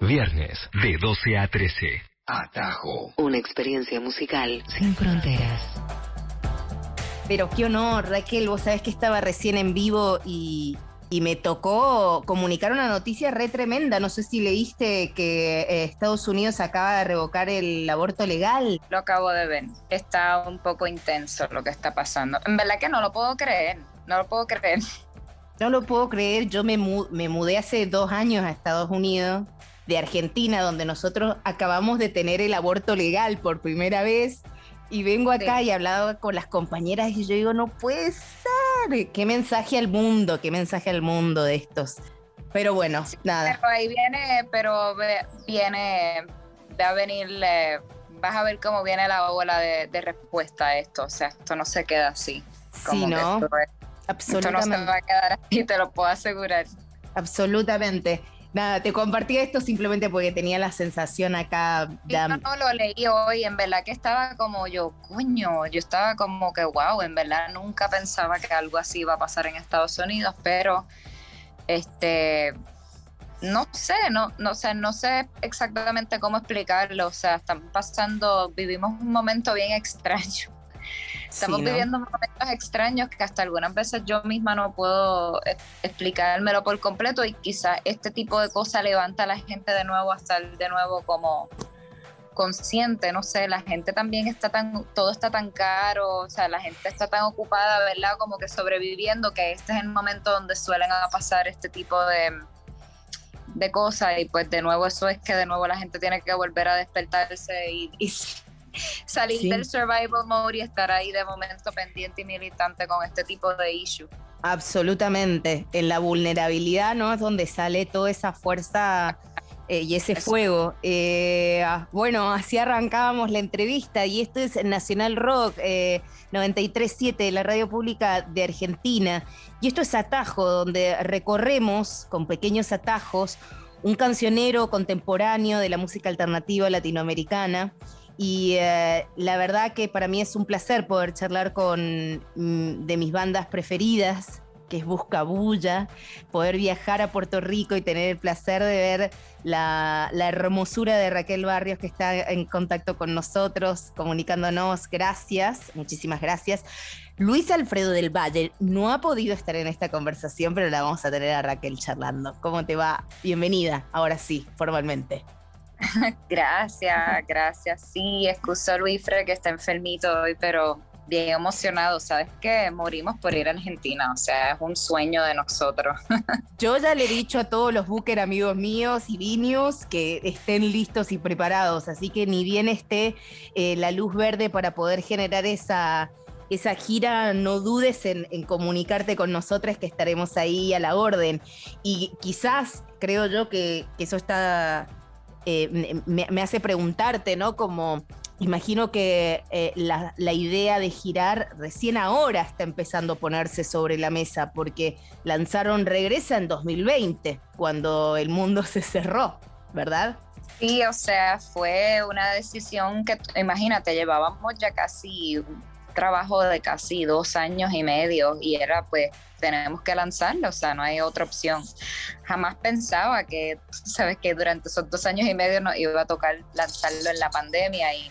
Viernes de 12 a 13. Atajo. Una experiencia musical sin fronteras. Pero qué honor, Raquel, vos sabés que estaba recién en vivo y, y me tocó comunicar una noticia re tremenda. No sé si leíste que eh, Estados Unidos acaba de revocar el aborto legal. Lo acabo de ver. Está un poco intenso lo que está pasando. En verdad que no lo puedo creer. No lo puedo creer. No lo puedo creer. Yo me, me mudé hace dos años a Estados Unidos de Argentina, donde nosotros acabamos de tener el aborto legal por primera vez. Y vengo acá y he hablado con las compañeras y yo digo, no puede ser. Qué mensaje al mundo, qué mensaje al mundo de estos. Pero bueno, nada. Pero ahí viene, pero viene, va a venir, vas a ver cómo viene la ola de, respuesta a esto. O sea, esto no se queda así. sí, ¿no? Absolutamente. Esto no se va a quedar así, te lo puedo asegurar. Absolutamente. Nada, te compartí esto simplemente porque tenía la sensación acá. Yo no lo leí hoy, en verdad que estaba como yo, coño, yo estaba como que wow, en verdad nunca pensaba que algo así iba a pasar en Estados Unidos, pero este no sé, no, no, sé, no sé exactamente cómo explicarlo, o sea, están pasando, vivimos un momento bien extraño. Estamos viviendo momentos extraños que hasta algunas veces yo misma no puedo e-, explicármelo por completo y quizás este tipo de cosas levanta a la gente de nuevo a estar de nuevo como consciente, no sé, la gente también está tan, todo está tan caro, o sea, la gente está tan ocupada, ¿verdad? Como que sobreviviendo, que este es el momento donde suelen pasar este tipo de, de cosas y pues de nuevo eso es que de nuevo la gente tiene que volver a despertarse y, y salir del survival mode y estar ahí de momento pendiente y militante con este tipo de issue. Absolutamente. En la vulnerabilidad, ¿no? Es donde sale toda esa fuerza eh, y ese fuego. Eh, ah, bueno, así arrancábamos la entrevista y esto es Nacional Rock eh, 93.7 de la radio pública de Argentina. Y esto es Atajo, donde recorremos con pequeños atajos un cancionero contemporáneo de la música alternativa latinoamericana y eh, la verdad que para mí es un placer poder charlar con mm, de mis bandas preferidas, que es Buscabulla, poder viajar a Puerto Rico y tener el placer de ver la, la, hermosura de Raquel Barrios que está en contacto con nosotros, comunicándonos. Gracias, muchísimas gracias. Luis Alfredo del Valle no ha podido estar en esta conversación, pero la vamos a tener a Raquel charlando. ¿Cómo te va? Bienvenida, ahora sí, formalmente. gracias, gracias. Sí, excusa Luis que está enfermito hoy, pero bien emocionado. Sabes que morimos por ir a Argentina, o sea, es un sueño de nosotros. Yo ya le he dicho a todos los Booker amigos míos y vinios que estén listos y preparados, así que ni bien esté eh, la luz verde para poder generar esa esa gira, no dudes en, comunicarte con nosotras que estaremos ahí a la orden. Y quizás creo yo que eso está eh, me, hace preguntarte, ¿no? Como imagino que eh, la, idea de girar recién ahora está empezando a ponerse sobre la mesa, porque lanzaron Regresa en 2020, cuando el mundo se cerró, ¿verdad? Sí, o sea, fue una decisión que, imagínate, llevábamos ya casi trabajo de casi dos años y medio y era pues tenemos que lanzarlo, o sea, no hay otra opción. Jamás pensaba que, sabes, que durante esos dos años y medio nos iba a tocar lanzarlo en la pandemia y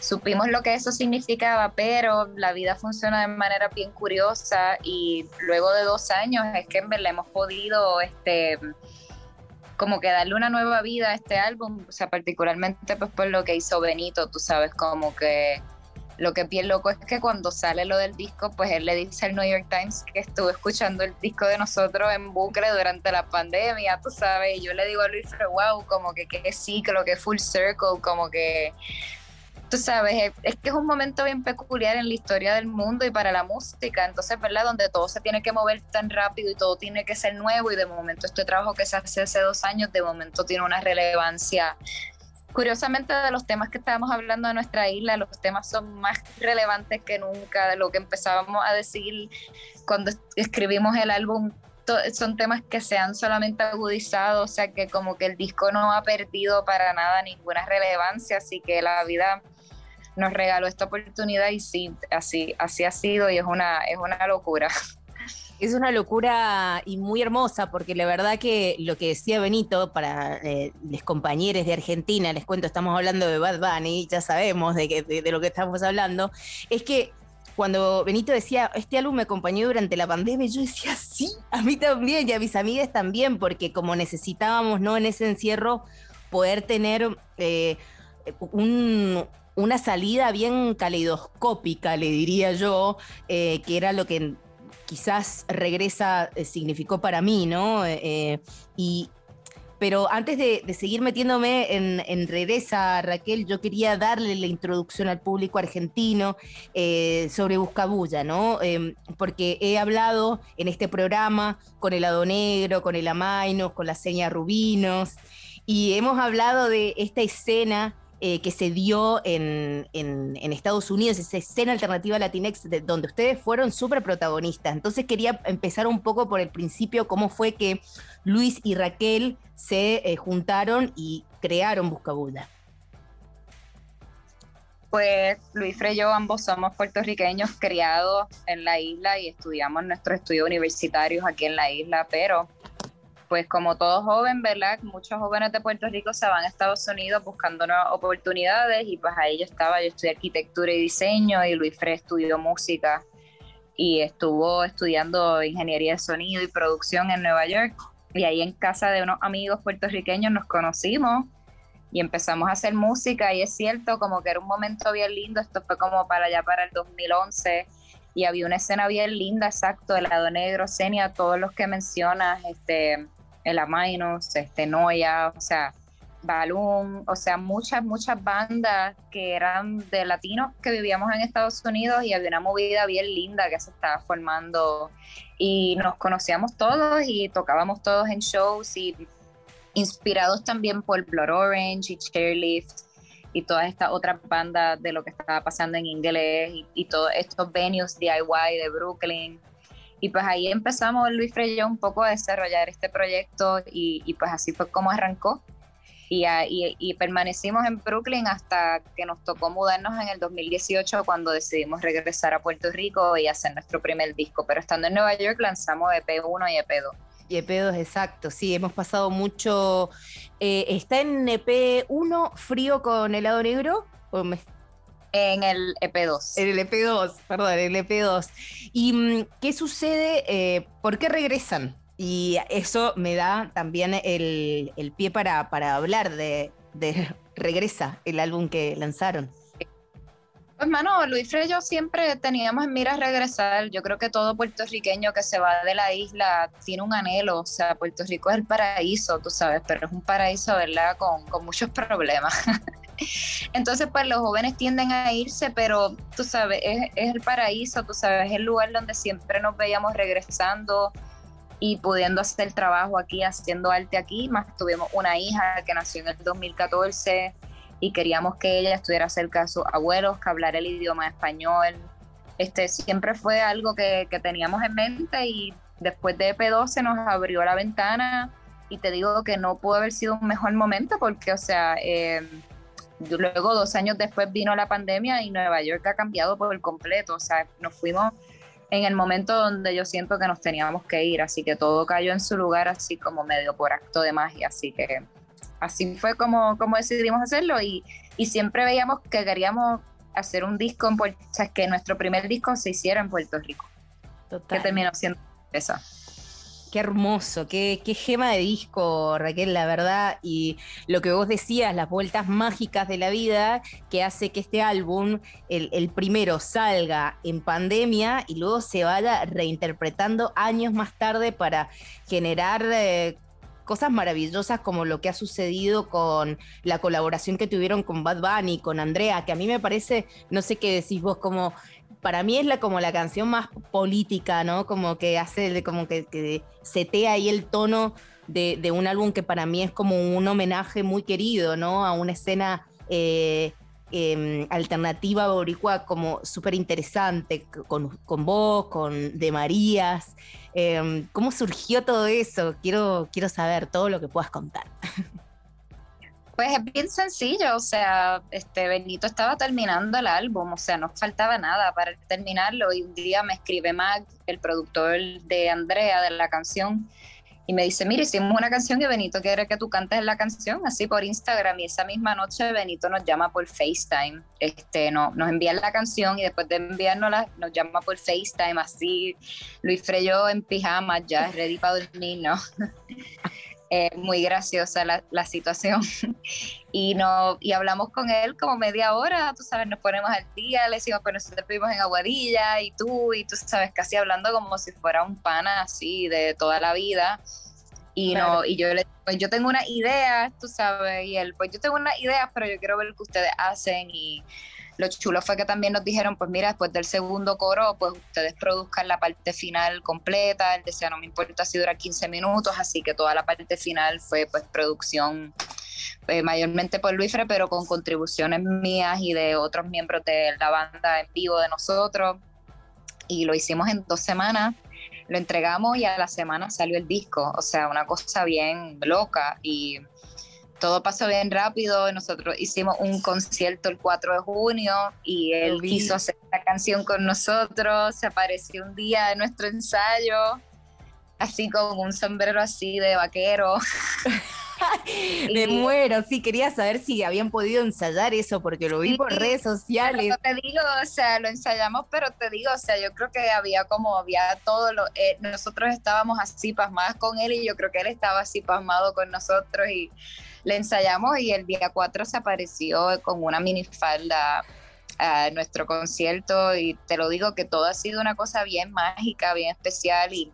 supimos lo que eso significaba, pero la vida funciona de manera bien curiosa y luego de dos años es que le hemos podido, este, como que darle una nueva vida a este álbum, o sea, particularmente pues por lo que hizo Benito, tú sabes, como que lo que es loco es que cuando sale lo del disco, pues él le dice al New York Times que estuvo escuchando el disco de nosotros en bucle durante la pandemia, tú sabes, y yo le digo a Luis, wow, como que qué ciclo, que full circle, como que tú sabes, es que es un momento bien peculiar en la historia del mundo y para la música, entonces, ¿verdad? Donde todo se tiene que mover tan rápido y todo tiene que ser nuevo y de momento este trabajo que se hace hace dos años, de momento tiene una relevancia curiosamente de los temas que estábamos hablando de nuestra isla, los temas son más relevantes que nunca, de lo que empezábamos a decir cuando escribimos el álbum, son temas que se han solamente agudizado, o sea que como que el disco no ha perdido para nada ninguna relevancia, así que la vida nos regaló esta oportunidad y sí, así, así ha sido y es una, es una locura. Es una locura y muy hermosa, porque la verdad que lo que decía Benito para eh, los compañeros de Argentina, les cuento, estamos hablando de Bad Bunny, ya sabemos de, de, lo que estamos hablando, es que cuando Benito decía, este álbum me acompañó durante la pandemia, yo decía, sí, a mí también y a mis amigas también, porque como necesitábamos, ¿no? En ese encierro, poder tener eh, una salida bien caleidoscópica, le diría yo, eh, que era lo que quizás regresa eh, significó para mí, ¿no? y, pero antes de, seguir metiéndome en, Regresa, Raquel, yo quería darle la introducción al público argentino eh, sobre Buscabulla, ¿no? Em, porque he hablado en este programa con el Ado Negro, con el Amainos, con la Seña Rubinos, y hemos hablado de esta escena eh, que se dio en, Estados Unidos, esa escena alternativa Latinex, donde ustedes fueron súper protagonistas. Entonces quería empezar un poco por el principio, cómo fue que Luis y Raquel se eh, juntaron y crearon Buscabulla. Pues Luis y yo ambos somos puertorriqueños criados en la isla y estudiamos nuestros estudios universitarios aquí en la isla, pero pues como todo joven, ¿verdad? Muchos jóvenes de Puerto Rico se van a Estados Unidos buscando nuevas oportunidades y pues ahí yo estaba, yo estudié arquitectura y diseño y Luis Frey estudió música y estuvo estudiando ingeniería de sonido y producción en Nueva York. Y ahí en casa de unos amigos puertorriqueños nos conocimos y empezamos a hacer música. Y es cierto como que era un momento bien lindo, esto fue como para allá para el 2011 y había una escena bien linda, exacto, el lado negro, Senia, todos los que mencionas, este, el Amainos, este, Noia, o sea, Balloon, o sea, muchas, muchas bandas que eran de latinos que vivíamos en Estados Unidos y había una movida bien linda que se estaba formando. Y nos conocíamos todos y tocábamos todos en shows y inspirados también por Blood Orange y Chairlift y todas estas otras bandas de lo que estaba pasando en inglés y, y todos estos venues DIY de Brooklyn y pues ahí empezamos Luis Frey un poco a desarrollar este proyecto y, pues así fue como arrancó. Y, y, permanecimos en Brooklyn hasta que nos tocó mudarnos en el 2018 cuando decidimos regresar a Puerto Rico y hacer nuestro primer disco. Pero estando en Nueva York lanzamos EP1 y EP2. Y EP2, exacto, sí, hemos pasado mucho. Eh, ¿Está en EP1 frío con helado negro? ¿O me en el EP2. En el EP2, perdón, en el EP2. ¿Y mm, qué sucede? Eh, ¿Por qué regresan? Y eso me da también el, pie para, para hablar de, Regresa, el álbum que lanzaron. Pues mano, Luis Frey yo siempre teníamos en mira regresar. Yo creo que todo puertorriqueño que se va de la isla tiene un anhelo. O sea, Puerto Rico es el paraíso, tú sabes, pero es un paraíso, ¿verdad? Con, con muchos problemas. Entonces, pues los jóvenes tienden a irse, pero tú sabes, es, el paraíso, tú sabes, es el lugar donde siempre nos veíamos regresando y pudiendo hacer trabajo aquí, haciendo arte aquí. Más tuvimos una hija que nació en el 2014 y queríamos que ella estuviera cerca de sus abuelos, que hablara el idioma español. Este, siempre fue algo que, que teníamos en mente y después de EP12 nos abrió la ventana y te digo que no pudo haber sido un mejor momento porque, o sea, eh, Luego, dos años después vino la pandemia y Nueva York ha cambiado por el completo. O sea, nos fuimos en el momento donde yo siento que nos teníamos que ir, así que todo cayó en su lugar así como medio por acto de magia, así que así fue como, como decidimos hacerlo y, y siempre veíamos que queríamos hacer un disco en Puerto o sea, que nuestro primer disco se hiciera en Puerto Rico, Total. que terminó siendo esa. Qué hermoso, qué, gema de disco, Raquel, la verdad. Y lo que vos decías, las vueltas mágicas de la vida, que hace que este álbum, el, primero, salga en pandemia y luego se vaya reinterpretando años más tarde para generar eh, cosas maravillosas como lo que ha sucedido con la colaboración que tuvieron con Bad Bunny, con Andrea, que a mí me parece, no sé qué decís vos, como para mí es la, como la canción más política, ¿no? Como que hace, como que, que setea ahí el tono de, un álbum que para mí es como un homenaje muy querido, ¿no? A una escena eh, em, alternativa boricua como súper interesante, con, con, vos, con De Marías. Em, ¿Cómo surgió todo eso? Quiero, quiero saber todo lo que puedas contar. Pues es bien sencillo, o sea, este Benito estaba terminando el álbum, o sea, no faltaba nada para terminarlo y un día me escribe Mac, el productor de Andrea de la canción, y me dice, mire, hicimos una canción y Benito quiere que tú cantes la canción, así por Instagram, y esa misma noche Benito nos llama por FaceTime, este, no, nos envía la canción y después de enviárnosla nos llama por FaceTime, así, Luis Freyo en pijama, ya ready para dormir, ¿no? Eh, muy graciosa la, la, situación. y, no, y hablamos con él como media hora, tú sabes, nos ponemos al día, le decimos, pero nosotros vivimos en Aguadilla y tú, y tú sabes, casi hablando como si fuera un pana así de toda la vida. Y, no, y yo le pues yo tengo una idea, tú sabes, y él, pues yo tengo una idea, pero yo quiero ver lo que ustedes hacen y lo chulo fue que también nos dijeron, pues mira, después del segundo coro, pues ustedes produzcan la parte final completa, él decía, no me importa si dura 15 minutos, así que toda la parte final fue pues producción eh, mayormente por Luisfre, pero con contribuciones mías y de otros miembros de la banda en vivo de nosotros. Y lo hicimos en dos semanas, lo entregamos y a la semana salió el disco, o sea, una cosa bien loca y todo pasó bien rápido. Nosotros hicimos un concierto el 4 de junio y él quiso hacer la canción con nosotros. Se apareció un día en nuestro ensayo, así con un sombrero así de vaquero. Me muero, sí, quería saber si habían podido ensayar eso, porque lo vi por redes sociales. te digo, o sea, lo ensayamos, pero te digo, o sea, yo creo que había como, había todo lo, eh, nosotros estábamos así pasmadas con él y yo creo que él estaba así pasmado con nosotros y le ensayamos y el día 4 se apareció con una minifalda a nuestro concierto y te lo digo que todo ha sido una cosa bien mágica, bien especial y,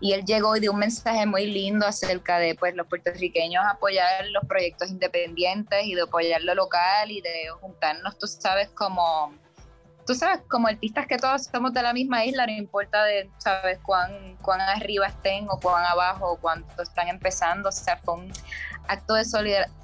y él llegó y dio un mensaje muy lindo acerca de pues los puertorriqueños apoyar los proyectos independientes y de apoyar lo local y de juntarnos, tú sabes, como tú sabes, como artistas que todos somos de la misma isla, no importa de, sabes, cuán, cuán arriba estén o cuán abajo o cuánto están empezando, o sea, fue un acto de,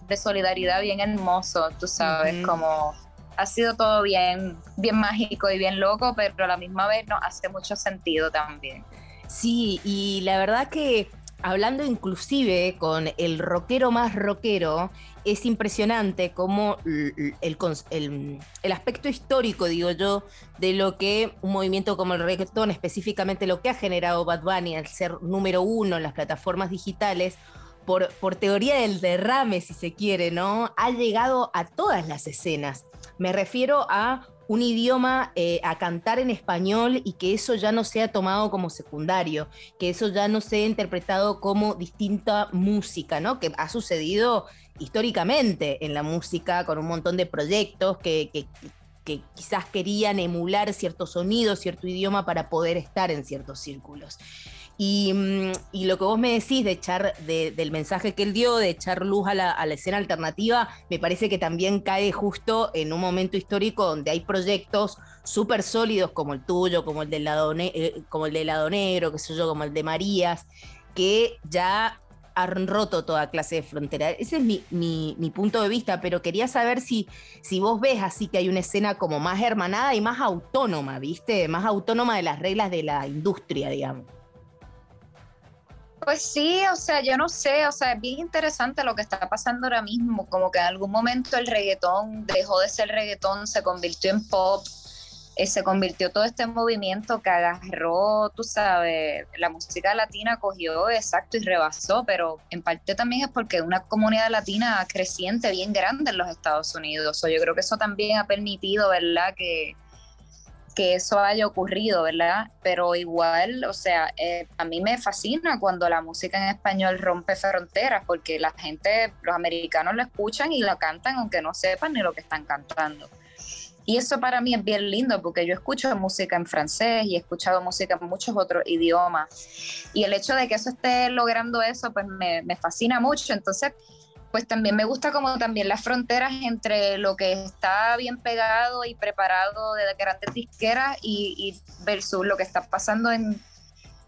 de solidaridad bien hermoso, tú sabes, como ha sido todo bien, bien mágico y bien loco, pero a la misma vez no hace mucho sentido también. Sí, y la verdad que hablando inclusive con el rockero más rockero, es impresionante cómo el, el, aspecto histórico, digo yo, de lo que un movimiento como el reggaetón, específicamente lo que ha generado Bad Bunny al ser número uno en las plataformas digitales, por, por teoría del derrame, si se quiere, ¿no? Ha llegado a todas las escenas. Me refiero a un idioma eh, a cantar en español y que eso ya no sea tomado como secundario, que eso ya no sea interpretado como distinta música, ¿no? Que ha sucedido históricamente en la música con un montón de proyectos que, que, que quizás querían emular ciertos sonidos, cierto idioma para poder estar en ciertos círculos. Mm, y, lo que vos me decís de echar, del mensaje que él dio, de echar luz a la, escena alternativa, me parece que también cae justo en un momento histórico donde hay proyectos súper sólidos como el tuyo, como el del lado, eh, como el de lado negro, qué sé yo, como el de Marías, que ya han roto toda clase de frontera. Ese es mi, punto de vista, pero quería saber si, si vos ves así que hay una escena como más hermanada y más autónoma, ¿viste? Más autónoma de las reglas de la industria, digamos. Pues sí, o sea, yo no sé, o sea, es bien interesante lo que está pasando ahora mismo, como que en algún momento el reggaetón dejó de ser reggaetón, se convirtió en pop, eh, se convirtió todo este movimiento que agarró, tú sabes, la música latina cogió exacto y rebasó, pero en parte también es porque una comunidad latina creciente bien grande en los Estados Unidos, o yo creo que eso también ha permitido, ¿verdad?, que que eso haya ocurrido, ¿verdad? Pero igual, o sea, eh, a mí me fascina cuando la música en español rompe fronteras, porque la gente, los americanos lo escuchan y lo cantan aunque no sepan ni lo que están cantando. Y eso para mí es bien lindo porque yo escucho música en francés y he escuchado música en muchos otros idiomas. Y el hecho de que eso esté logrando eso, pues me, me fascina mucho. Entonces, pues también me gusta como también las fronteras entre lo que está bien pegado y preparado de grandes disqueras y, versus lo que está pasando en,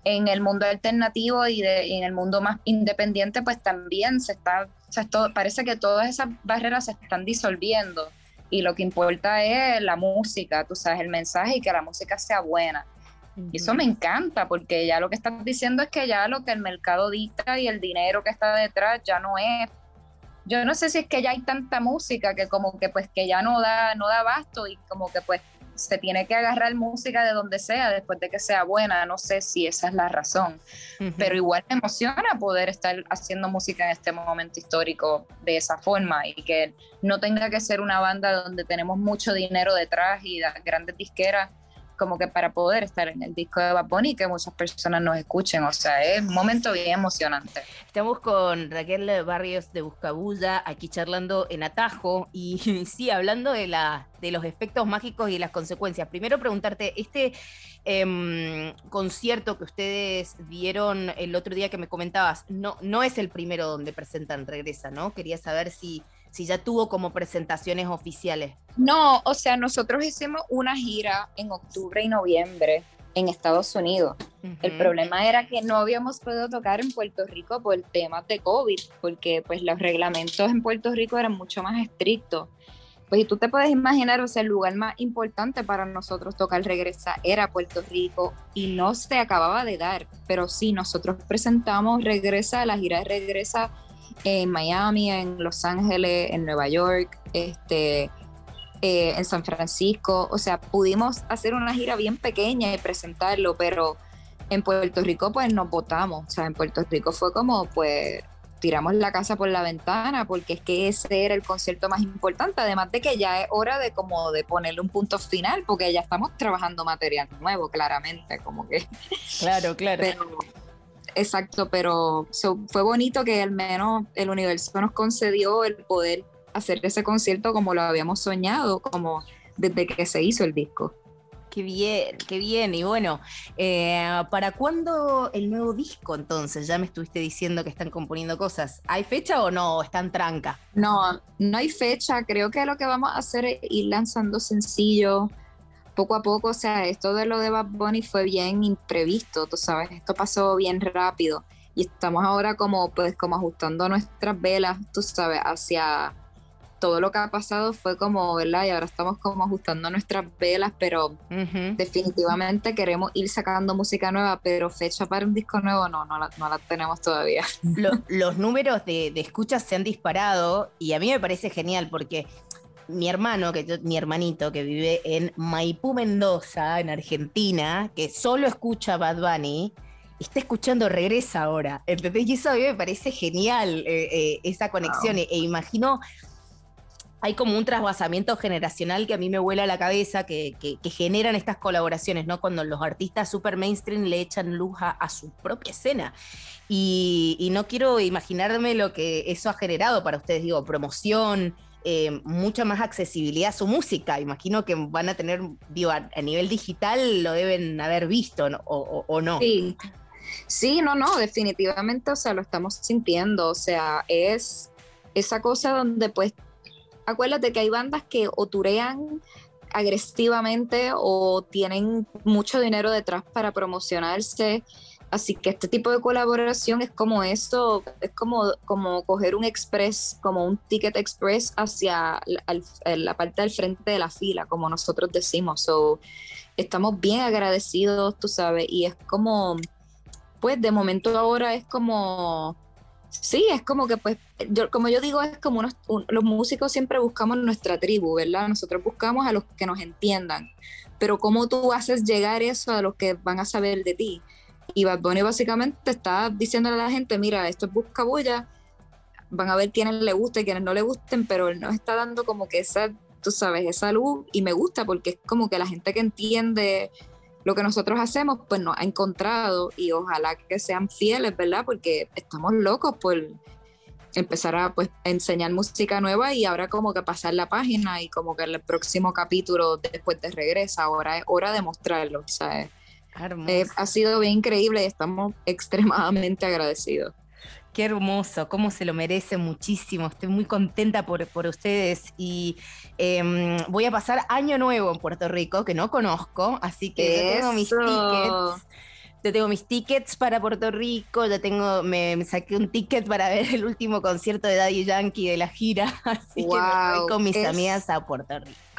el mundo alternativo y, en el mundo más independiente, pues también se está, parece que todas esas barreras se están disolviendo y lo que importa es la música, tú sabes, el mensaje y que la música sea buena. Y eso me encanta porque ya lo que estás diciendo es que ya lo que el mercado dicta y el dinero que está detrás ya no es yo no sé si es que ya hay tanta música que como que pues que ya no da, no da abasto y como que pues se tiene que agarrar música de donde sea después de que sea buena, no sé si esa es la razón, pero igual me emociona poder estar haciendo música en este momento histórico de esa forma y que no tenga que ser una banda donde tenemos mucho dinero detrás y grandes disqueras como que para poder estar en el disco de Bunny y que muchas personas nos escuchen. O sea, es un momento bien emocionante. Estamos con Raquel Barrios de Buscabulla aquí charlando en Atajo y sí, hablando de, la, de los efectos mágicos y las consecuencias. Primero preguntarte, este em, concierto que ustedes dieron el otro día que me comentabas, no, no es el primero donde presentan Regresa, ¿no? Quería saber si si ya tuvo como presentaciones oficiales. No, o sea, nosotros hicimos una gira en octubre y noviembre en Estados Unidos. El problema era que no habíamos podido tocar en Puerto Rico por temas de COVID, porque pues los reglamentos en Puerto Rico eran mucho más estrictos. Pues y tú te puedes imaginar, o sea, el lugar más importante para nosotros tocar Regresa era Puerto Rico y no se acababa de dar, pero sí, nosotros presentamos Regresa, la gira de Regresa en Miami, en Los Ángeles, en Nueva York, este, eh, en San Francisco. O sea, pudimos hacer una gira bien pequeña y presentarlo, pero en Puerto Rico pues nos votamos. O sea, en Puerto Rico fue como pues tiramos la casa por la ventana porque es que ese era el concierto más importante, además de que ya es hora de como de ponerle un punto final porque ya estamos trabajando material nuevo, claramente, como que. Claro, claro. Exacto, pero fue bonito que al menos el universo nos concedió el poder hacer ese concierto como lo habíamos soñado, como desde que se hizo el disco. Qué bien, qué bien. Y bueno, eh, ¿para cuándo el nuevo disco entonces? Ya me estuviste diciendo que están componiendo cosas. ¿Hay fecha o no? ¿Están tranca? No, no hay fecha. Creo que lo que vamos a hacer es ir lanzando sencillos poco a poco, o sea, esto de lo de Bad Bunny fue bien imprevisto, tú sabes, esto pasó bien rápido y estamos ahora como pues como ajustando nuestras velas, tú sabes, hacia todo lo que ha pasado fue como, ¿verdad? Y ahora estamos como ajustando nuestras velas, pero definitivamente queremos ir sacando música nueva, pero fecha para un disco nuevo no, no la, no la tenemos todavía. los números de, de escuchas se han disparado y a mí me parece genial porque mi hermano, que mi hermanito, que vive en Maipú, Mendoza, en Argentina, que solo escucha Bad Bunny, está escuchando Regresa ahora. ¿Entendés? Y eso a mí me parece genial, eh, eh, esa conexión. E, imagino, hay como un trasvasamiento generacional que a mí me vuela la cabeza, que, generan estas colaboraciones, ¿no? Cuando los artistas super mainstream le echan luz a, su propia escena. Y, y no quiero imaginarme lo que eso ha generado para ustedes, digo, promoción. Eh, mucha más accesibilidad a su música. Imagino que van a tener, digo, a, nivel digital lo deben haber visto O, no. Sí. sí, no, no, definitivamente, o sea, lo estamos sintiendo, o sea, es esa cosa donde pues, acuérdate que hay bandas que o agresivamente o tienen mucho dinero detrás para promocionarse Así que este tipo de colaboración es como esto, es como, como coger un express, como un ticket express hacia la, parte del frente de la fila, como nosotros decimos. So, estamos bien agradecidos, tú sabes, y es como, pues de momento ahora es como, sí, es como que pues, como yo digo, es como los músicos siempre buscamos nuestra tribu, ¿verdad? Nosotros buscamos a los que nos entiendan, pero ¿cómo tú haces llegar eso a los que van a saber de ti? Y Bad Bunny básicamente está diciéndole a la gente, mira, esto es buscabulla, van a ver quiénes le gusta y quiénes no le gusten, pero él nos está dando como que esa, tú sabes, esa luz y me gusta porque es como que la gente que entiende lo que nosotros hacemos, pues nos ha encontrado y ojalá que sean fieles, ¿verdad? Porque estamos locos por empezar a pues enseñar música nueva y ahora como que pasar la página y como que el próximo capítulo después de regresa, ahora es hora de mostrarlo, ¿sabes? Eh, ha sido bien increíble y estamos extremadamente agradecidos. Qué hermoso, cómo se lo merece muchísimo. Estoy muy contenta por, por ustedes y em, voy a pasar año nuevo en Puerto Rico, que no conozco, así que tengo mis tickets. Yo tengo mis tickets para Puerto Rico, ya tengo, me, saqué un ticket para ver el último concierto de Daddy Yankee de la gira, así que voy con mis amigas a Puerto Rico.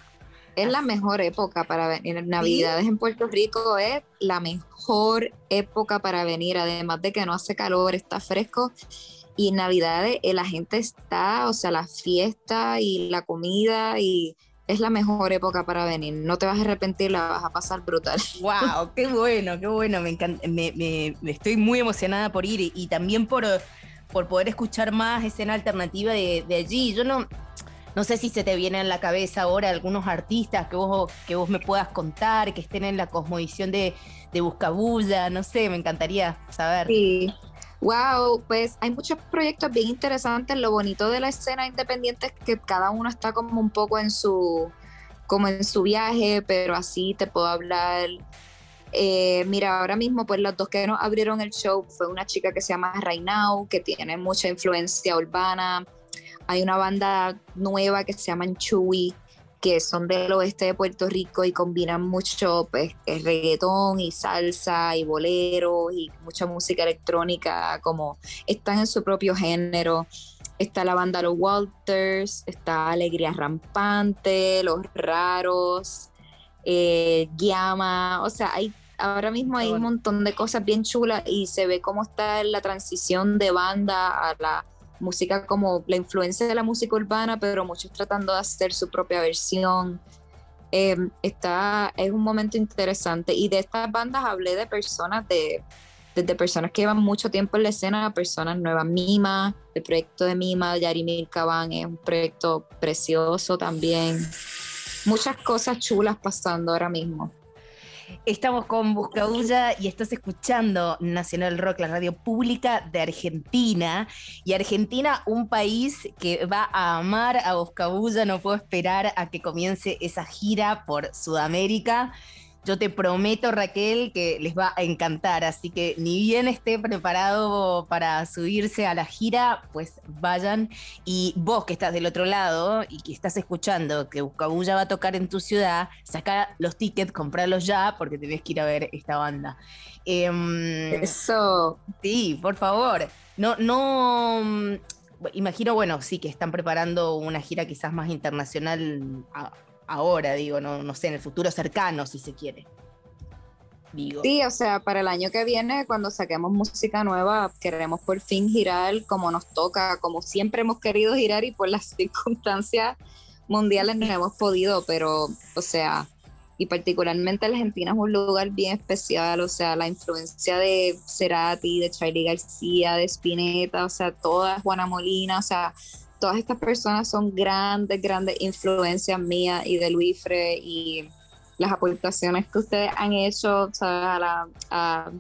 Es la mejor época para venir. Navidades en Puerto Rico es la mejor época para venir, además de que no hace calor, está fresco y en Navidad eh, la gente está, o sea, la fiesta y la comida y es la mejor época para venir. No te vas a arrepentir, la vas a pasar brutal. ¡Wow! ¡Qué bueno, qué bueno! Me, encanta, me, estoy muy emocionada por ir y, también por, por poder escuchar más escena alternativa de, de, allí. Yo no, no sé si se te viene en la cabeza ahora algunos artistas que vos, que vos me puedas contar, que estén en la cosmovisión de, Buscabulla, no sé, me encantaría saber. Sí. Wow, pues hay muchos proyectos bien interesantes. Lo bonito de la escena independiente es que cada uno está como un poco en su, como en su viaje, pero así te puedo hablar. Eh, mira, ahora mismo, pues los dos que nos abrieron el show fue una chica que se llama Rainau, que tiene mucha influencia urbana. Hay una banda nueva que se llama Chewy, que son del oeste de Puerto Rico y combinan mucho pues, el reggaetón y salsa y bolero y mucha música electrónica, como están en su propio género. Está la banda Los Walters, está Alegría Rampante, Los Raros, eh, Guiama, o sea, hay ahora mismo hay un montón de cosas bien chulas y se ve cómo está la transición de banda a la música como la influencia de la música urbana, pero muchos tratando de hacer su propia versión. Em, está, es un momento interesante. Y de estas bandas hablé de personas, de, desde personas que llevan mucho tiempo en la escena personas nuevas. Mima, el proyecto de Mima, Yarimir Cabán, es un proyecto precioso también. Muchas cosas chulas pasando ahora mismo. Estamos con Buscabulla y estás escuchando Nacional Rock, la radio pública de Argentina. Y Argentina, un país que va a amar a Buscabulla, no puedo esperar a que comience esa gira por Sudamérica. Yo te prometo, Raquel, que les va a encantar, así que ni bien esté preparado para subirse a la gira, pues vayan. Y vos que estás del otro lado y que estás escuchando que Buscabulla va a tocar en tu ciudad, saca los tickets, compralos ya, porque tenés que ir a ver esta banda. Em, Eso. Sí, por favor. No, no. Mm, imagino, bueno, sí, que están preparando una gira quizás más internacional ahora, digo, no, no sé, en el futuro cercano, si se quiere. Digo. Sí, o sea, para el año que viene, cuando saquemos música nueva, queremos por fin girar como nos toca, como siempre hemos querido girar y por las circunstancias mundiales no hemos podido, pero, o sea, y particularmente Argentina es un lugar bien especial, o sea, la influencia de Cerati, de Charlie García, de Spinetta, o sea, toda Juana Molina, o sea, todas estas personas son grandes, grandes influencias mías y de Luifre y las aportaciones que ustedes han hecho A, la, a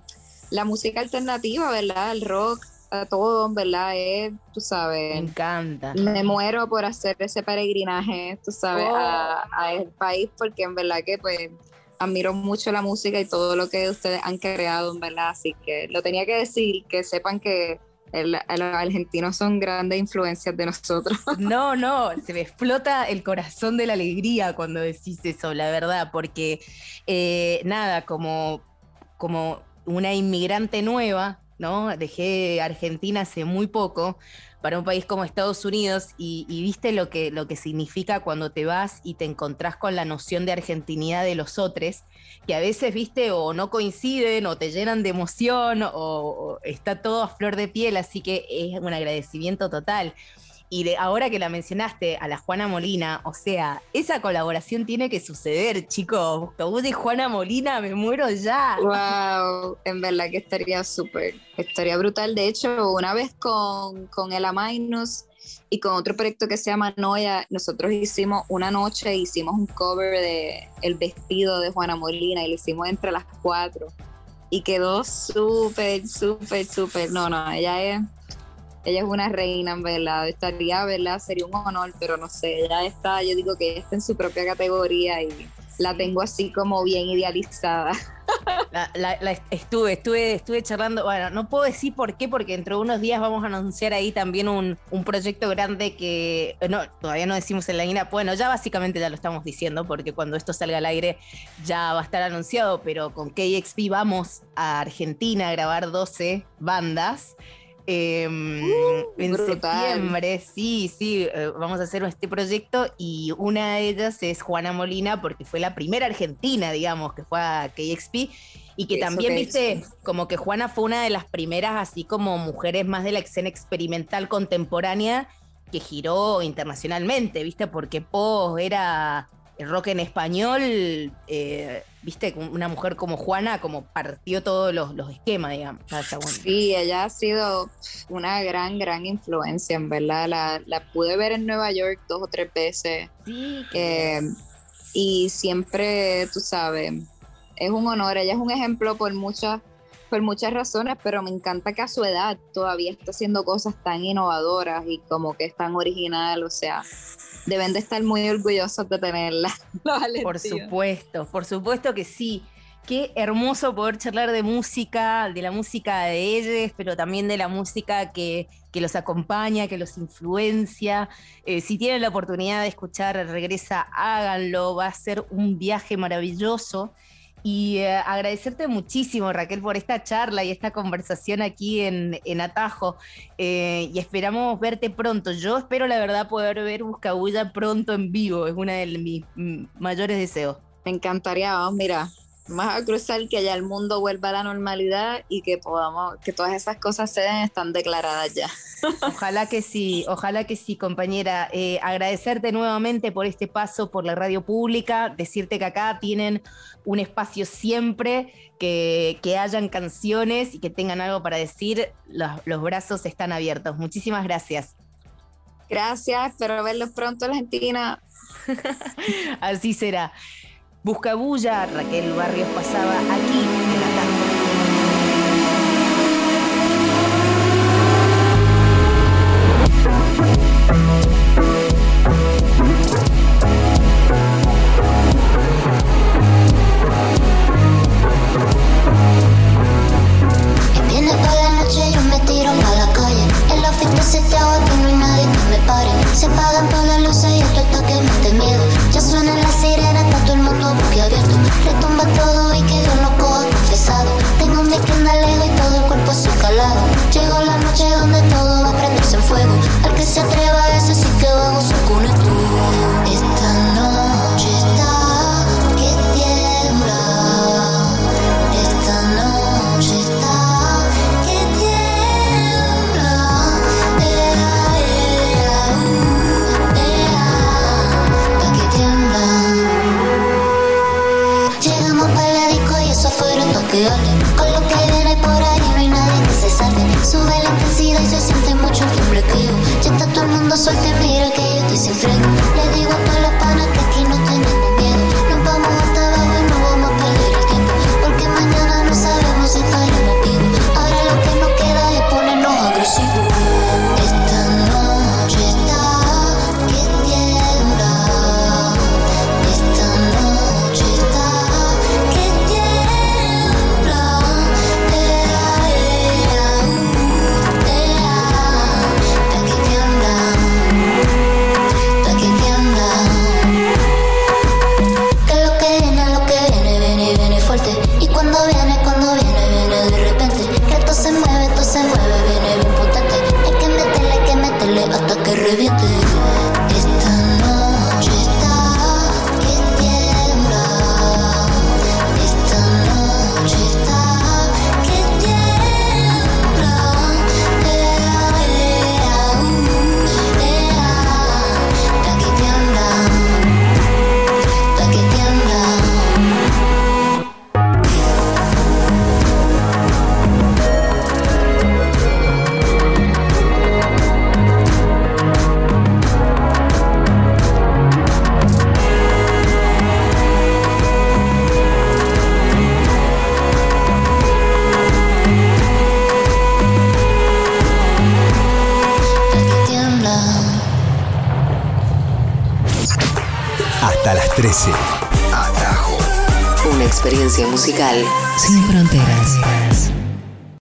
la música alternativa, ¿verdad? El rock, a todo, ¿verdad? Es, tú sabes. Me encanta. Me muero por hacer ese peregrinaje, tú sabes, a, a el país, porque en verdad que pues admiro mucho la música y todo lo que ustedes han creado, en verdad. Así que lo tenía que decir, que sepan que los argentinos son grandes influencias de nosotros. No, no, se me explota el corazón de la alegría cuando decís eso, la verdad, porque eh, nada, como, como una inmigrante nueva, ¿no? Dejé Argentina hace muy poco para un país como Estados Unidos y, viste lo que, lo que significa cuando te vas y te encontrás con la noción de argentinidad de los otros, que a veces, viste, o no coinciden o te llenan de emoción o está todo a flor de piel, así que es un agradecimiento total. Y de ahora que la mencionaste a la Juana Molina, o sea, esa colaboración tiene que suceder, chicos. Buscabú y Juana Molina, me muero ya. Wow, en verdad que estaría súper, estaría brutal. De hecho, una vez con, con el Amainus y con otro proyecto que se llama Noia, nosotros hicimos una noche, hicimos un cover de El vestido de Juana Molina y lo hicimos entre las cuatro. Y quedó súper, súper, súper. No, no, ella es ella es una reina, en verdad. Estaría, ¿verdad? Sería un honor, pero no sé, ella está, yo digo que ella está en su propia categoría y la tengo así como bien idealizada. La, estuve, estuve, estuve charlando, bueno, no puedo decir por qué, porque dentro de unos días vamos a anunciar ahí también un, proyecto grande que, no, todavía no decimos en la línea, bueno, ya básicamente ya lo estamos diciendo, porque cuando esto salga al aire ya va a estar anunciado, pero con KXP vamos a Argentina a grabar 12 bandas. Em, uh, en septiembre, sí, sí, eh, vamos a hacer este proyecto y una de ellas es Juana Molina porque fue la primera argentina, digamos, que fue a KXP Y que también, viste, como que Juana fue una de las primeras, así como mujeres más de la escena experimental contemporánea que giró internacionalmente, viste, porque Po era el rock en español, eh, viste, una mujer como Juana, como partió todos los, esquemas, digamos. Sí, ella ha sido una gran, gran influencia, en verdad. La, la pude ver en Nueva York dos o tres veces. Sí, eh, y siempre, tú sabes, es un honor. Ella es un ejemplo por muchas por muchas razones, pero me encanta que a su edad todavía está haciendo cosas tan innovadoras y como que es tan original, o sea, deben de estar muy orgullosos de tenerla. Por supuesto, por supuesto que sí. Qué hermoso poder charlar de música, de la música de ellos, pero también de la música que, que los acompaña, que los influencia. Eh, si tienen la oportunidad de escuchar Regresa, háganlo, va a ser un viaje maravilloso. Y eh, agradecerte muchísimo, Raquel, por esta charla y esta conversación aquí en, Atajo. Eh, y esperamos verte pronto. Yo espero, la verdad, poder ver Buscabulla pronto en vivo. Es uno de mis mm, mayores deseos. Me encantaría, mira, más a cruzar que ya el mundo vuelva a la normalidad y que podamos, que todas esas cosas se den, están declaradas ya. Ojalá que sí, ojalá que sí, compañera. Eh, agradecerte nuevamente por este paso por la radio pública, decirte que acá tienen un espacio siempre, que, hayan canciones y que tengan algo para decir, los, los brazos están abiertos. Muchísimas gracias. Gracias, espero verlos pronto, Argentina. Así será. Busca bulla, Raquel Barrios pasaba aquí dos que Con lo que viene por ahí no hay nadie que se salve. Sube la intensidad y se siente mucho el tiemblequeo. Ya está todo el mundo suelto mira que yo estoy sin freno. Le digo a todos los experiencia musical sin fronteras.